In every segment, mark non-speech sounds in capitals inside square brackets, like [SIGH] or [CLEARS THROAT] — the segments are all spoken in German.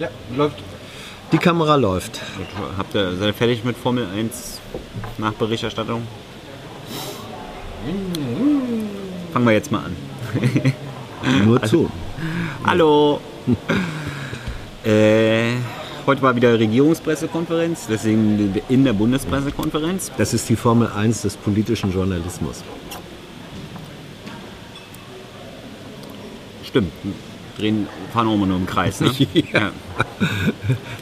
Ja, läuft. Die Kamera läuft. Habt ihr, seid ihr fertig mit Formel 1 Nachberichterstattung? Fangen wir jetzt mal an. [LAUGHS] Nur zu. Hallo! äh, heute war wieder Regierungspressekonferenz, deswegen in der Bundespressekonferenz. Das ist die Formel 1 des politischen Journalismus. Stimmt. Drehen, fahren auch immer nur im Kreis. Ne? [LAUGHS] Ja.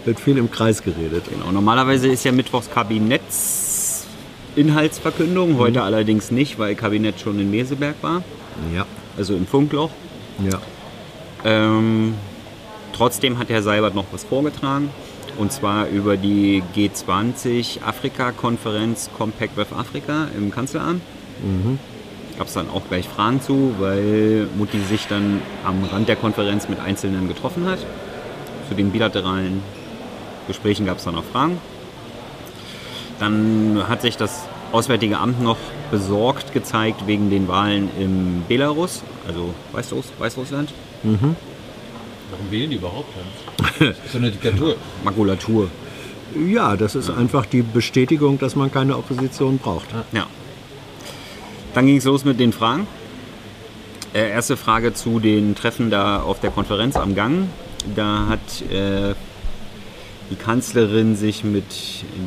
Wird viel im Kreis geredet. Genau. Normalerweise ist ja Mittwochs Kabinettsinhaltsverkündung, heute allerdings nicht, weil Kabinett schon in Meseberg war, Ja, also im Funkloch. ja. Ähm, trotzdem hat Herr Seibert noch was vorgetragen. Und zwar über die G20 Afrika-Konferenz Compact with Africa im Kanzleramt. Gab es dann auch gleich Fragen zu, weil Mutti sich dann am Rand der Konferenz mit Einzelnen getroffen hat. Zu den bilateralen Gesprächen gab es dann auch Fragen. Dann hat sich das Auswärtige Amt noch besorgt gezeigt wegen den Wahlen im Belarus, also Weißruss, Weißrussland. Warum wählen die überhaupt dann? [LAUGHS] So eine Diktatur. Makulatur. Ja, das ist einfach die Bestätigung, dass man keine Opposition braucht. Ja. Dann ging es los mit den Fragen. Äh, erste Frage zu den Treffen da auf der Konferenz am Gang. Da hat äh, die Kanzlerin sich mit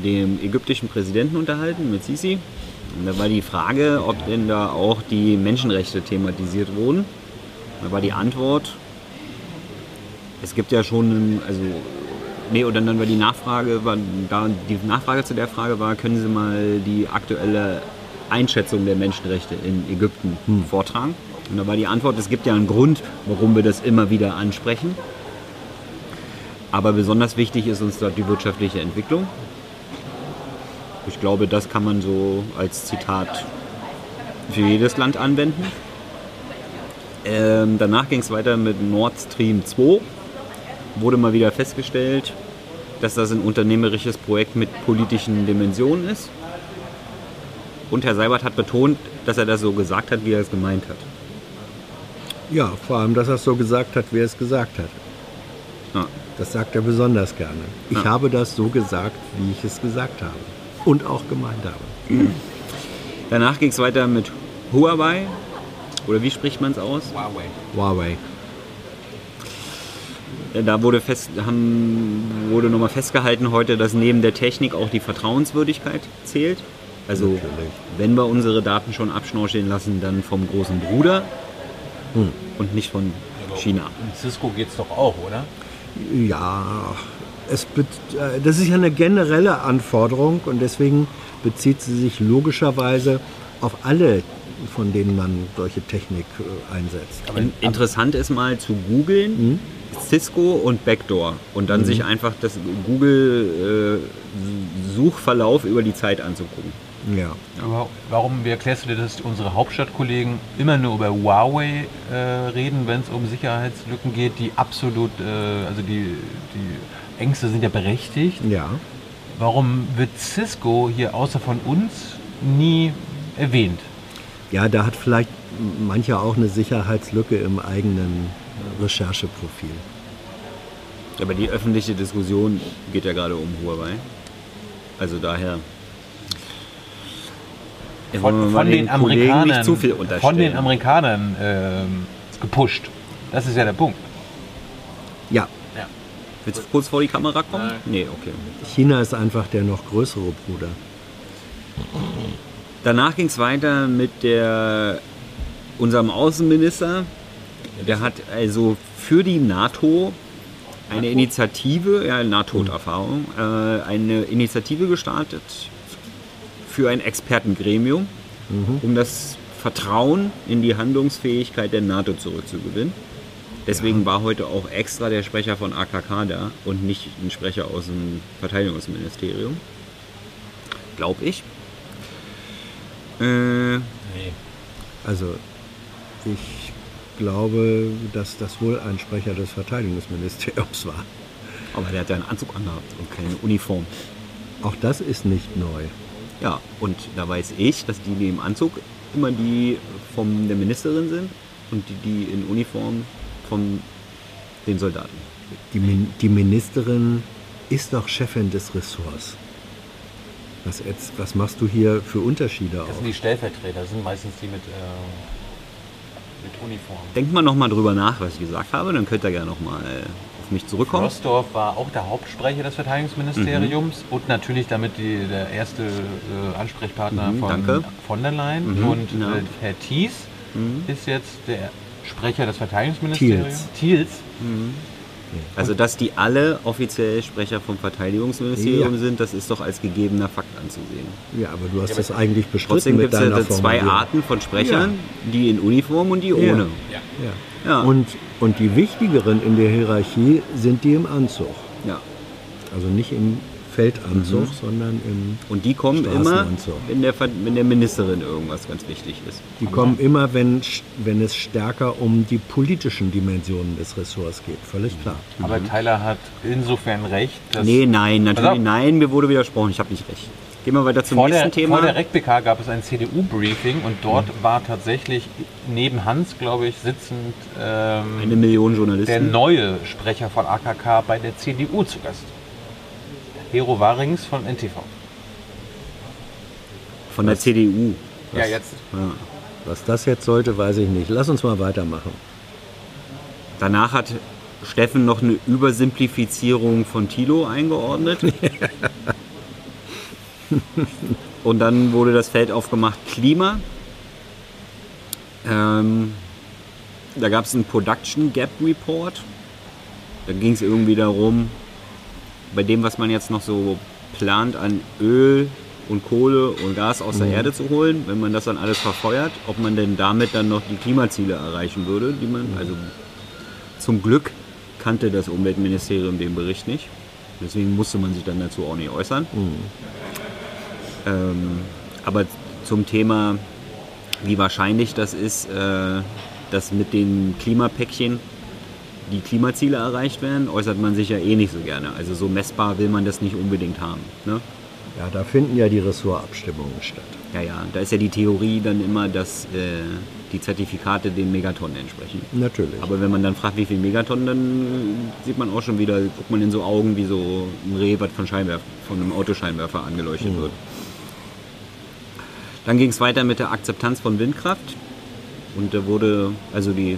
dem ägyptischen Präsidenten unterhalten, mit Sisi. Und da war die Frage, ob denn da auch die Menschenrechte thematisiert wurden. Da war die Antwort, es gibt ja schon, also Nee, und dann war die Nachfrage, war, da die Nachfrage zu der Frage war, können Sie mal die aktuelle Einschätzung der Menschenrechte in Ägypten vortragen? Und da war die Antwort, es gibt ja einen Grund, warum wir das immer wieder ansprechen. Aber besonders wichtig ist uns dort die wirtschaftliche Entwicklung. Ich glaube, das kann man so als Zitat für jedes Land anwenden. Ähm, danach ging es weiter mit Nord Stream 2 wurde mal wieder festgestellt, dass das ein unternehmerisches Projekt mit politischen Dimensionen ist. Und Herr Seibert hat betont, dass er das so gesagt hat, wie er es gemeint hat. Ja, vor allem, dass er es so gesagt hat, wie er es gesagt hat. Ja. Das sagt er besonders gerne. Ich Ja. habe das so gesagt, wie ich es gesagt habe. Und auch gemeint habe. Danach ging es weiter mit Huawei. Oder wie spricht man es aus? Huawei. Huawei. Da wurde, fest, haben, wurde nochmal festgehalten heute, dass neben der Technik auch die Vertrauenswürdigkeit zählt. Also Natürlich. wenn wir unsere Daten schon abschnorcheln lassen, dann vom großen Bruder und nicht von China. In Cisco geht's doch auch, oder? Ja, es äh, das ist ja eine generelle Anforderung und deswegen bezieht sie sich logischerweise auf alle, von denen man solche Technik äh, einsetzt. In, interessant ist mal zu googeln Cisco und Backdoor und dann sich einfach das Google-Suchverlauf über die Zeit anzugucken. Ja. Aber Warum, wie erklärst du dir, dass unsere Hauptstadtkollegen immer nur über Huawei äh, reden, wenn es um Sicherheitslücken geht, die absolut, äh, also die, die Ängste sind ja berechtigt. Ja. Warum wird Cisco hier außer von uns nie erwähnt? Ja, da hat vielleicht mancher auch eine Sicherheitslücke im eigenen Rechercheprofil. Aber die öffentliche Diskussion geht ja gerade um Huawei. Also daher. Ja, Von, von den Kollegen Amerikanern, nicht zu viel von den. Amerikanern ähm, gepusht. Das ist ja der Punkt. Ja, Willst du kurz vor die Kamera kommen? Nee, okay. China ist einfach der noch größere Bruder. Danach ging es weiter mit der, unserem Außenminister. Der hat also für die NATO eine Initiative, ja, NATO-Erfahrung, äh, eine Initiative gestartet für ein Expertengremium, um das Vertrauen in die Handlungsfähigkeit der NATO zurückzugewinnen. Deswegen war heute auch extra der Sprecher von AKK da und nicht ein Sprecher aus dem Verteidigungsministerium. Glaube ich. Äh, Also ich glaube, dass das wohl ein Sprecher des Verteidigungsministeriums [LAUGHS] war. aber der hat ja einen Anzug angehabt und keine Uniform. Auch das ist nicht neu. Ja, und da weiß ich, dass die, die im Anzug immer die von der Ministerin sind und die, die in Uniform von den Soldaten. Die, Min die Ministerin ist doch Chefin des Ressorts. Was, jetzt, was machst du hier für Unterschiede Das auf? sind die Stellvertreter, das sind meistens die mit, äh, mit Uniform. Denkt mal nochmal drüber nach, was ich gesagt habe, dann könnt ihr gerne nochmal auf mich zurückkommen. Rostorf war auch der Hauptsprecher des Verteidigungsministeriums Mhm. und natürlich damit die, der erste äh, Ansprechpartner Mhm, von danke. von der Leyen. Mhm, Und ja. Mhm. äh, Herr Thies ist jetzt der Sprecher des Verteidigungsministeriums. Thiels. Also, dass die alle offiziell Sprecher vom Verteidigungsministerium Ja. sind, das ist doch als gegebener Fakt anzusehen. Ja, aber du hast das eigentlich bestritten Trotzdem gibt es ja zwei. Arten von Sprechern, die in Uniform und die ohne. Ja. Ja. Und, und die wichtigeren in der Hierarchie sind die im Anzug. Ja. Also nicht im Feldanzug, Mhm. sondern im. Und die kommen immer, wenn der, wenn der Ministerin irgendwas ganz wichtig ist. Die kommen immer, wenn, wenn es stärker um die politischen Dimensionen des Ressorts geht. Völlig klar. Aber Tyler hat insofern recht, dass Nee, nein, natürlich Also- nein, mir wurde widersprochen, ich habe nicht recht. Gehen wir weiter zum vor nächsten der, Thema. vor der RecPK gab es ein CDU-Briefing und dort Mhm. war tatsächlich neben Hans, glaube ich, sitzend ähm, Eine Million der Journalisten. neue Sprecher von AKK bei der CDU zu Gast. Hero Warings von NTV. Von der CDU. Ja, jetzt. Ja. Was das jetzt sollte, weiß ich nicht. Lass uns mal weitermachen. Danach hat Steffen noch eine Übersimplifizierung von Tilo eingeordnet. [LAUGHS] Und dann wurde das Feld aufgemacht Klima. Ähm, da gab es einen Production Gap Report. Da ging es irgendwie darum, bei dem, was man jetzt noch so plant an Öl und Kohle und Gas aus der Erde zu holen, wenn man das dann alles verfeuert, ob man denn damit dann noch die Klimaziele erreichen würde, die man, also zum Glück kannte das Umweltministerium den Bericht nicht. Deswegen musste man sich dann dazu auch nicht äußern. Ähm, aber zum Thema, wie wahrscheinlich das ist, äh, dass mit den Klimapäckchen die Klimaziele erreicht werden, äußert man sich ja eh nicht so gerne. Also so messbar will man das nicht unbedingt haben. Ne? Ja, da finden ja die Ressortabstimmungen statt. Ja, ja, da ist ja die Theorie dann immer, dass äh, die Zertifikate den Megatonnen entsprechen. Natürlich. Aber wenn man dann fragt, wie viel Megatonnen, dann sieht man auch schon wieder, guckt man in so Augen wie so ein Reh, was von, von einem Autoscheinwerfer angeleuchtet wird. Dann ging es weiter mit der Akzeptanz von Windkraft. Und da wurde also die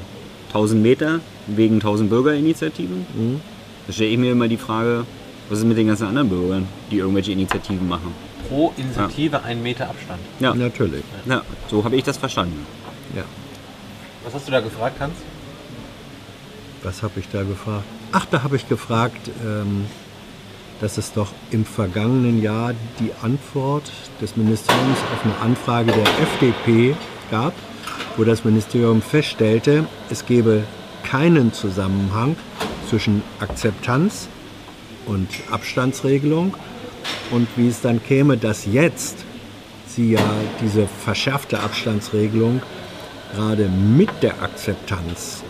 1000 Meter wegen 1000 Bürgerinitiativen. Da stelle ich mir immer die Frage, was ist mit den ganzen anderen Bürgern, die irgendwelche Initiativen machen? Pro Initiative ein Meter Abstand. Ja, Natürlich. ja so habe ich das verstanden. Ja. Was hast du da gefragt, Hans? Was habe ich da gefragt? Ach, da habe ich gefragt, ähm, dass es doch im vergangenen Jahr die Antwort des Ministeriums auf eine Anfrage der FDP gab, wo das Ministerium feststellte, es gebe keinen Zusammenhang zwischen Akzeptanz und Abstandsregelung und wie es dann käme, dass jetzt sie ja diese verschärfte Abstandsregelung gerade mit der Akzeptanz,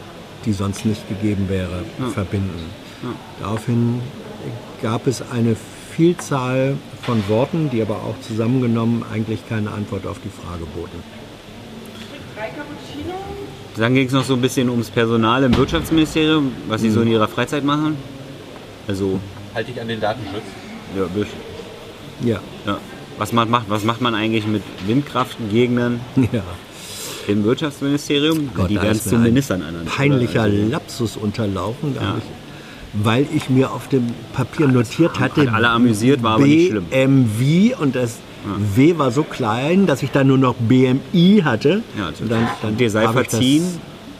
die sonst nicht gegeben wäre, verbinden. Daraufhin gab es eine Vielzahl von Worten, die aber auch zusammengenommen eigentlich keine Antwort auf die Frage boten. Dann ging es noch so ein bisschen ums Personal im Wirtschaftsministerium, was sie so in ihrer Freizeit machen. Also, Halte ich an den Datenschutz. ja, bisschen. Ja, ja. Was, macht, macht, was macht man eigentlich mit Windkraftgegnern ja. im Wirtschaftsministerium? Gott, die werden zu ein Ministern ernannt. Peinlicher? Also, Lapsus unterlaufen, Ja. ich, weil ich mir auf dem Papier notiert hat hatte, alle amüsiert, war aber nicht schlimm. BMW und das W war so klein, dass ich da nur noch BMI hatte. Ja, also und dann, dann dir sei verziehen.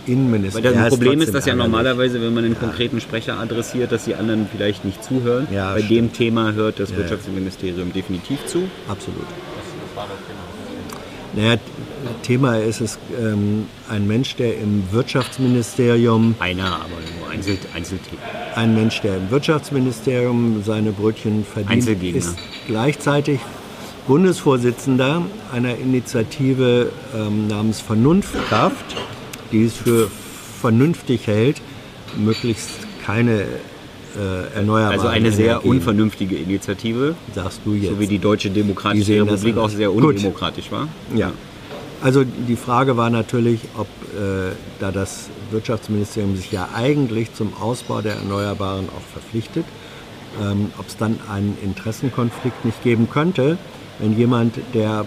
Innenminister. Weil das Ja, Problem ist, dass ja normalerweise, wenn man einen konkreten Sprecher adressiert, dass die anderen vielleicht nicht zuhören. Ja, Bei stimmt. dem Thema hört das Wirtschaftsministerium definitiv zu. Absolut. Naja, Thema ist es, ähm, ein Mensch, der im Wirtschaftsministerium, Einer, aber nur Einzel Einzelthemen. ein Mensch, der im Wirtschaftsministerium seine Brötchen verdient, ist gleichzeitig Bundesvorsitzender einer Initiative ähm, namens Vernunftkraft, die es für vernünftig hält, möglichst keine äh, erneuerbaren Also eine sehr Energien, unvernünftige Initiative, sagst du jetzt. so wie die Deutsche Die Demokratische das Republik auch sehr Gut. undemokratisch war. Ja. Also die Frage war natürlich, ob äh, da das Wirtschaftsministerium sich ja eigentlich zum Ausbau der Erneuerbaren auch verpflichtet, ähm, ob es dann einen Interessenkonflikt nicht geben könnte, wenn jemand, der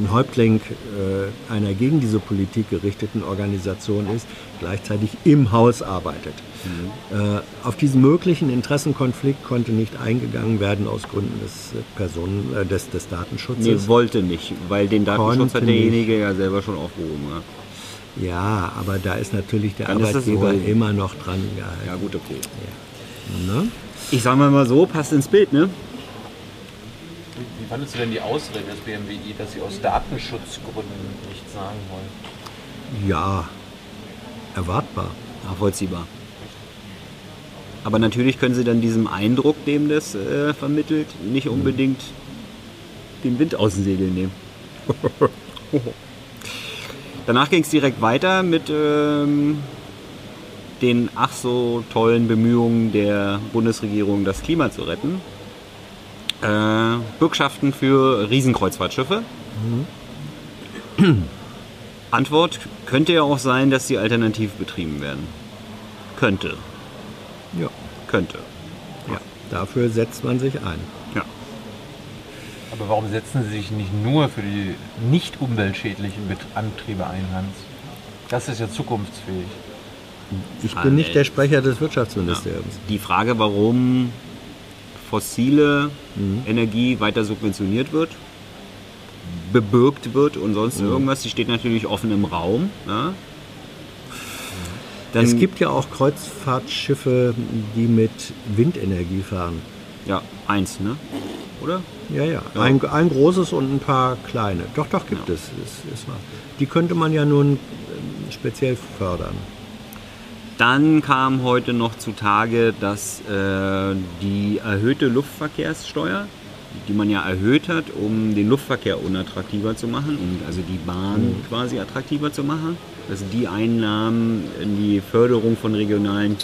ein Häuptling äh, einer gegen diese Politik gerichteten Organisation ist, gleichzeitig im Haus arbeitet. Mhm. Äh, auf diesen möglichen Interessenkonflikt konnte nicht eingegangen werden aus Gründen des, Personen, äh, des, des Datenschutzes. Nee, wollte nicht, weil den Datenschutz hat derjenige nicht. ja selber schon aufgehoben. Ja. ja, aber da ist natürlich der Dann Arbeitgeber immer noch dran gehalten. Ja gut, okay. Ja. Ne? Ich sage mal so, passt ins Bild, ne? Wie fandest du denn die Ausrede des BMWI, dass sie aus Datenschutzgründen nichts sagen wollen? Ja, erwartbar. Nachvollziehbar. Aber natürlich können sie dann diesem Eindruck, dem das äh, vermittelt, nicht unbedingt den Wind aus den Segeln nehmen. [LAUGHS] Danach ging es direkt weiter mit ähm, den ach so tollen Bemühungen der Bundesregierung, das Klima zu retten. Äh, Bürgschaften für Riesenkreuzfahrtschiffe. Mhm. [CLEARS THROAT] Antwort könnte ja auch sein, dass sie alternativ betrieben werden. Könnte. Ja. Könnte. Ja, dafür setzt man sich ein. Ja. Aber warum setzen Sie sich nicht nur für die nicht umweltschädlichen Antriebe ein, Hans? Das ist ja zukunftsfähig. Ich bin nicht der Sprecher des Wirtschaftsministeriums. Ja. Die Frage, warum fossile mhm. Energie weiter subventioniert wird, bebürgt wird und sonst mhm. irgendwas, die steht natürlich offen im Raum. Ja? Dann, es gibt ja auch Kreuzfahrtschiffe, die mit Windenergie fahren. Ja, eins, ne? Oder? Ja, ja. ja. Ein, ein, großes und ein paar kleine. Doch, doch, gibt ja. es. Ist, ist die könnte man ja nun ähm, speziell fördern. Dann kam heute noch zutage, dass äh, die erhöhte Luftverkehrssteuer, die man ja erhöht hat, um den Luftverkehr unattraktiver zu machen, um also die Bahn mhm. quasi attraktiver zu machen, dass die Einnahmen in die Förderung von regionalen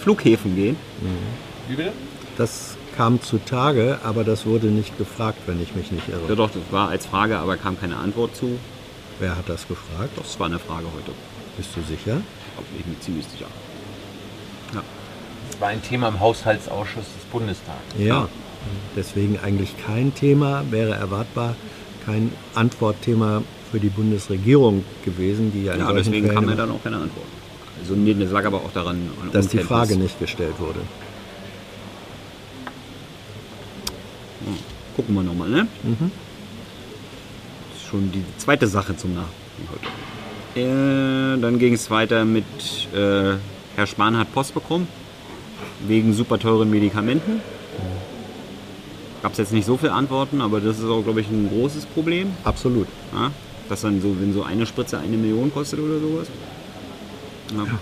Flughäfen gehen. Mhm. Wie bitte? Das kam zutage, aber das wurde nicht gefragt, wenn ich mich nicht irre. Ja, doch, das war als Frage, aber kam keine Antwort zu. Wer hat das gefragt? Das war eine Frage heute. Bist du sicher? bin ich mir ziemlich sicher. Ja. Das war ein Thema im Haushaltsausschuss des Bundestags. Ja, ja. deswegen eigentlich kein Thema, wäre erwartbar kein Antwortthema für die Bundesregierung gewesen, die ja, ja deswegen Fällen kam ja dann auch keine Antwort. Also nee, das lag aber auch daran, dass die Frage nicht gestellt wurde. Hm. Gucken wir nochmal, ne? Mhm. Das ist schon die zweite Sache zum Nachdenken heute. Äh, dann ging es weiter mit äh, Herr Spahn hat Post bekommen wegen super teuren Medikamenten. Gab es jetzt nicht so viele Antworten, aber das ist auch, glaube ich, ein großes Problem. Absolut. Ja, dass dann so, wenn so eine Spritze eine Million kostet oder sowas. Ja. ja.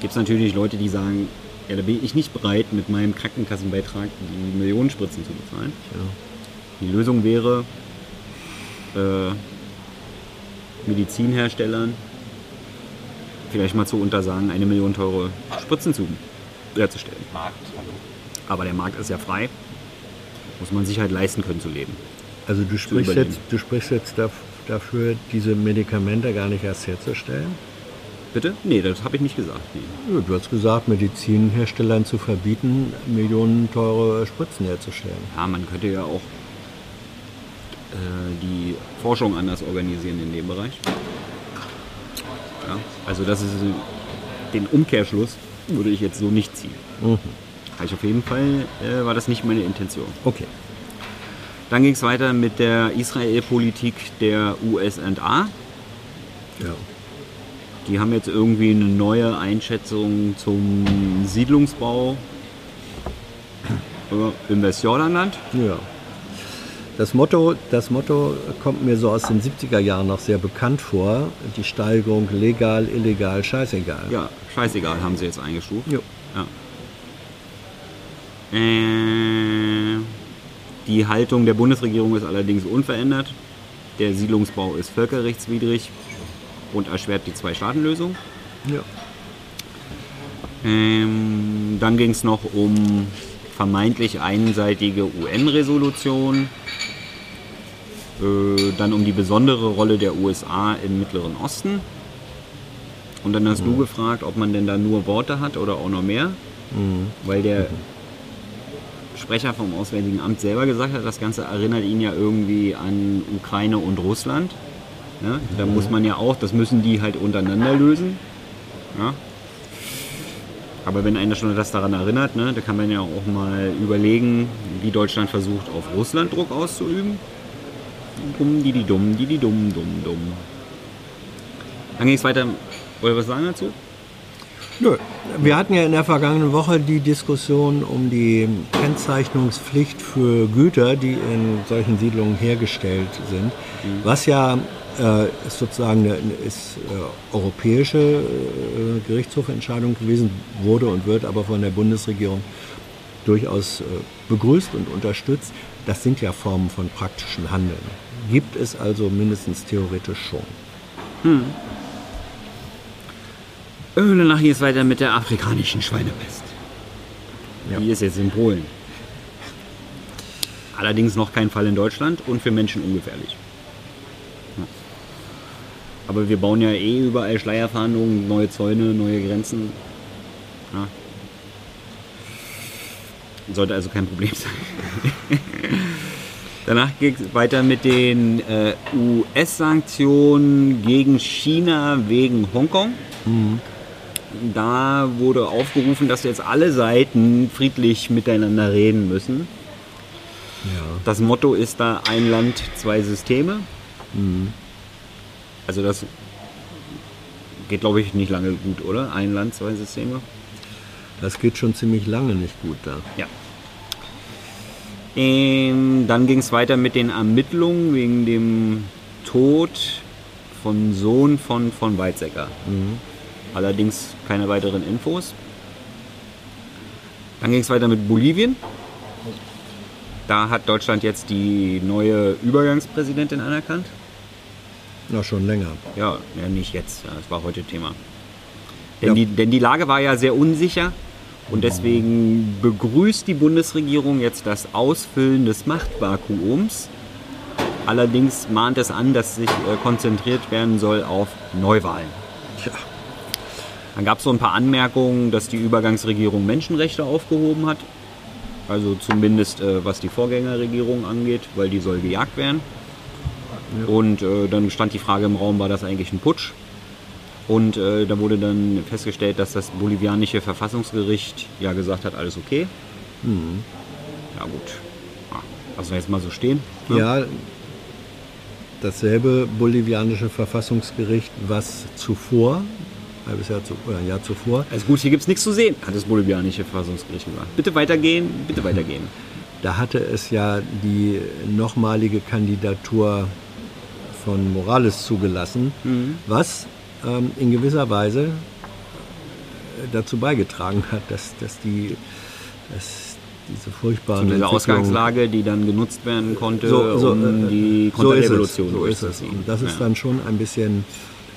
Gibt es natürlich Leute, die sagen, ja, da bin ich nicht bereit, mit meinem Krankenkassenbeitrag die Millionenspritzen zu bezahlen. Ja. Die Lösung wäre, äh, Medizinherstellern vielleicht mal zu untersagen, eine Million teure Spritzen zu herzustellen. Markt, hallo. Aber der Markt ist ja frei. Muss man sich halt leisten können zu leben. Also du sprichst, jetzt, du sprichst jetzt dafür, diese Medikamente gar nicht erst herzustellen? Bitte? Nee, das habe ich nicht gesagt. Nee. Ja, du hast gesagt, Medizinherstellern zu verbieten, Millionen teure Spritzen herzustellen. Ja, man könnte ja auch die Forschung anders organisieren in dem Bereich. Ja, also das ist den Umkehrschluss würde ich jetzt so nicht ziehen. Mhm. Ich auf jeden Fall äh, war das nicht meine Intention. Okay. Dann ging es weiter mit der Israel-Politik der USA. Ja. Die haben jetzt irgendwie eine neue Einschätzung zum Siedlungsbau im Westjordanland. Ja. Das Motto, das Motto kommt mir so aus den 70er Jahren noch sehr bekannt vor. Die Steigerung legal, illegal, scheißegal. Ja, scheißegal haben sie jetzt eingestuft. Jo. Ja. Äh, die Haltung der Bundesregierung ist allerdings unverändert. Der Siedlungsbau ist völkerrechtswidrig und erschwert die Zwei-Staaten-Lösung. Ja. Ähm, dann ging es noch um vermeintlich einseitige UN-Resolution dann um die besondere Rolle der USA im Mittleren Osten. Und dann hast du gefragt, ob man denn da nur Worte hat oder auch noch mehr. Weil der Sprecher vom Auswärtigen Amt selber gesagt hat, das Ganze erinnert ihn ja irgendwie an Ukraine und Russland. Ne? Da muss man ja auch, das müssen die halt untereinander lösen. Ja? Aber wenn einer schon das daran erinnert, ne, da kann man ja auch mal überlegen, wie Deutschland versucht, auf Russland Druck auszuüben. Dumm, die, die dumm, die, die dumm, dumm, dumm. Dann ging es weiter. Wollt ihr was sagen dazu? Nö. Wir hatten ja in der vergangenen Woche die Diskussion um die Kennzeichnungspflicht für Güter, die in solchen Siedlungen hergestellt sind, was ja äh, ist sozusagen eine, ist, äh, europäische äh, Gerichtshofentscheidung gewesen, wurde und wird aber von der Bundesregierung durchaus äh, begrüßt und unterstützt. Das sind ja Formen von praktischen Handeln. Gibt es also mindestens theoretisch schon. Äh, Danach ging es weiter mit der afrikanischen Schweinepest. Ja. Die ist jetzt in Polen. Allerdings noch kein Fall in Deutschland und für Menschen ungefährlich. Ja. Aber wir bauen ja eh überall Schleierfahndungen, neue Zäune, neue Grenzen. Ja. Sollte also kein Problem sein. [LAUGHS] Danach geht es weiter mit den äh, US-Sanktionen gegen China wegen Hongkong. Da wurde aufgerufen, dass jetzt alle Seiten friedlich miteinander reden müssen. Ja. Das Motto ist da ein Land, zwei Systeme. Also das geht, glaube ich, nicht lange gut, oder? Ein Land, zwei Systeme. Das geht schon ziemlich lange nicht gut da. Ja. Ähm, dann ging es weiter mit den Ermittlungen wegen dem Tod von Sohn von, von Weizsäcker. Allerdings keine weiteren Infos. Dann ging es weiter mit Bolivien. Da hat Deutschland jetzt die neue Übergangspräsidentin anerkannt. Na, schon länger. Ja, ja nicht jetzt. Das war heute Thema. Denn, Ja. die, denn die Lage war ja sehr unsicher und deswegen begrüßt die Bundesregierung jetzt das Ausfüllen des Machtvakuums. Allerdings mahnt es an, dass sich äh, konzentriert werden soll auf Neuwahlen. Tja. Dann gab es so ein paar Anmerkungen, dass die Übergangsregierung Menschenrechte aufgehoben hat. Also zumindest äh, was die Vorgängerregierung angeht, weil die soll gejagt werden. Und äh, dann stand die Frage im Raum, war das eigentlich ein Putsch? Und äh, da wurde dann festgestellt, dass das bolivianische Verfassungsgericht ja gesagt hat, alles okay. Ja gut, ja, lassen wir jetzt mal so stehen. ne? Ja, dasselbe bolivianische Verfassungsgericht, was zuvor, ein halbes Jahr, zu, oder ein Jahr zuvor, Also gut, hier gibt es nichts zu sehen, hat das bolivianische Verfassungsgericht gesagt. Bitte weitergehen, bitte weitergehen. da hatte es ja die nochmalige Kandidatur von Morales zugelassen, was ähm, in gewisser Weise äh, dazu beigetragen hat, dass, dass, die, dass diese Zu furchtbaren dieser Entwicklungen- Ausgangslage, die dann genutzt werden konnte, so, so, um äh, die so ist es, Konterrevolution so ist es. Und das ist Ja. dann schon ein bisschen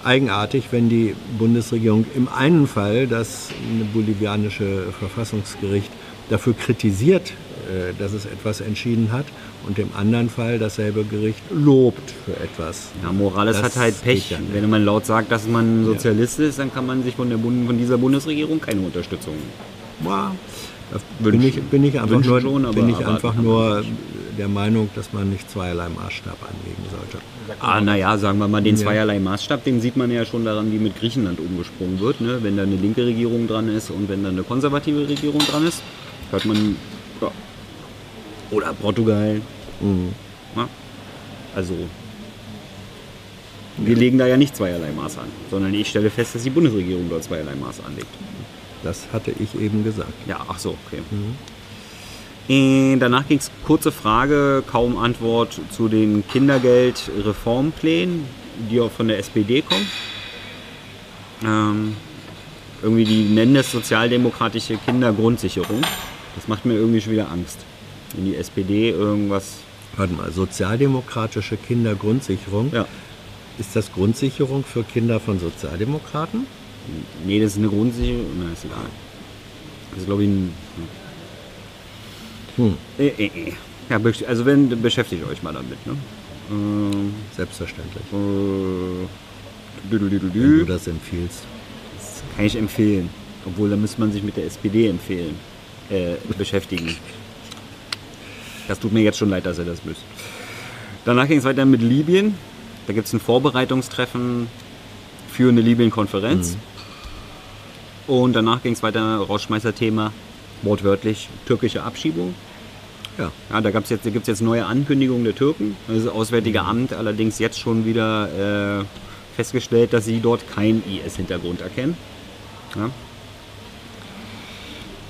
eigenartig, wenn die Bundesregierung im einen Fall das bolivianische Verfassungsgericht dafür kritisiert, äh, dass es etwas entschieden hat und im anderen Fall dasselbe Gericht lobt für etwas. Ja, Morales Das hat halt Pech. ja. Wenn man laut sagt, dass man Sozialist ist, dann kann man sich von, der Bund von dieser Bundesregierung keine Unterstützung. Ja, bin ich, bin ich einfach, Wünschen nur, schon, aber bin ich einfach nur der Meinung, dass man nicht zweierlei Maßstab anlegen sollte. Ah, naja, sagen wir mal, den Ja. zweierlei Maßstab, den sieht man ja schon daran, wie mit Griechenland umgesprungen wird. Ne? Wenn da eine linke Regierung dran ist und wenn da eine konservative Regierung dran ist, hört man. Ja. Oder Portugal. Mhm. Also. Wir legen da ja nicht zweierlei Maß an, sondern ich stelle fest, dass die Bundesregierung dort zweierlei Maß anlegt. Das hatte ich eben gesagt. Ja, ach so, okay. Äh, danach ging es kurze Frage, kaum Antwort zu den Kindergeldreformplänen, die auch von der SPD kommen. Ähm, irgendwie, die nennen das sozialdemokratische Kindergrundsicherung. Das macht mir irgendwie schon wieder Angst. Wenn die SPD irgendwas. Warte mal, sozialdemokratische Kindergrundsicherung. Ja. Ist das Grundsicherung für Kinder von Sozialdemokraten? Nee, das ist eine Grundsicherung. Na, ist egal. Das ist, glaube ich, ein. Hm. Äh, äh, äh. Ja, also wenn, beschäftigt euch mal damit. Ne? Ähm, Selbstverständlich. äh, Wenn du düdelüdelü. das empfiehlst. Kann ich empfehlen. Obwohl, da müsste man sich mit der SPD empfehlen, äh, beschäftigen. Das tut mir jetzt schon leid, dass ihr das wisst. Danach ging es weiter mit Libyen. Da gibt es ein Vorbereitungstreffen für eine Libyen-Konferenz. Und danach ging es weiter, Rausschmeißer-Thema, wortwörtlich, türkische Abschiebung. Ja. Ja, da gibt's jetzt, da gibt's jetzt neue Ankündigungen der Türken. Das Auswärtige Amt allerdings jetzt schon wieder äh, festgestellt, dass sie dort keinen IS-Hintergrund erkennen. Ja.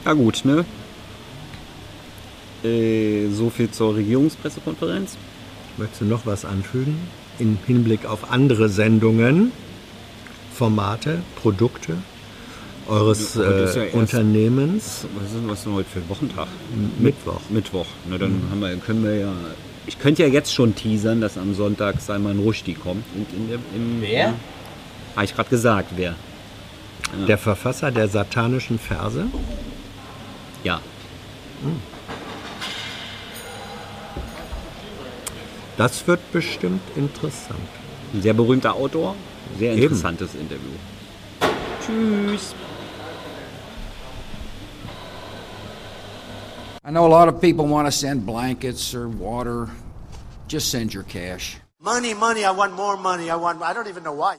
ja gut, ne? Äh, so viel zur Regierungspressekonferenz. Möchtest du noch was anfügen? Im Hinblick auf andere Sendungen, Formate, Produkte eures Ja, ja äh, erst- Unternehmens? Was ist, denn- was ist denn heute für ein Wochentag? Mittwoch. Mittwoch. Na, dann haben wir, können wir ja. Ich könnte ja jetzt schon teasern, dass am Sonntag Salman Rushdie kommt. Und in der, im, Wer? Habe ich gerade gesagt, wer? Der Verfasser der satanischen Verse? Ja. Das wird bestimmt interessant. Ein sehr berühmter Autor. Sehr Eben. interessantes Interview. Tschüss. I know a lot of people want to send blankets or water. Just send your cash. Money, money, I want more money. I want, I don't even know why.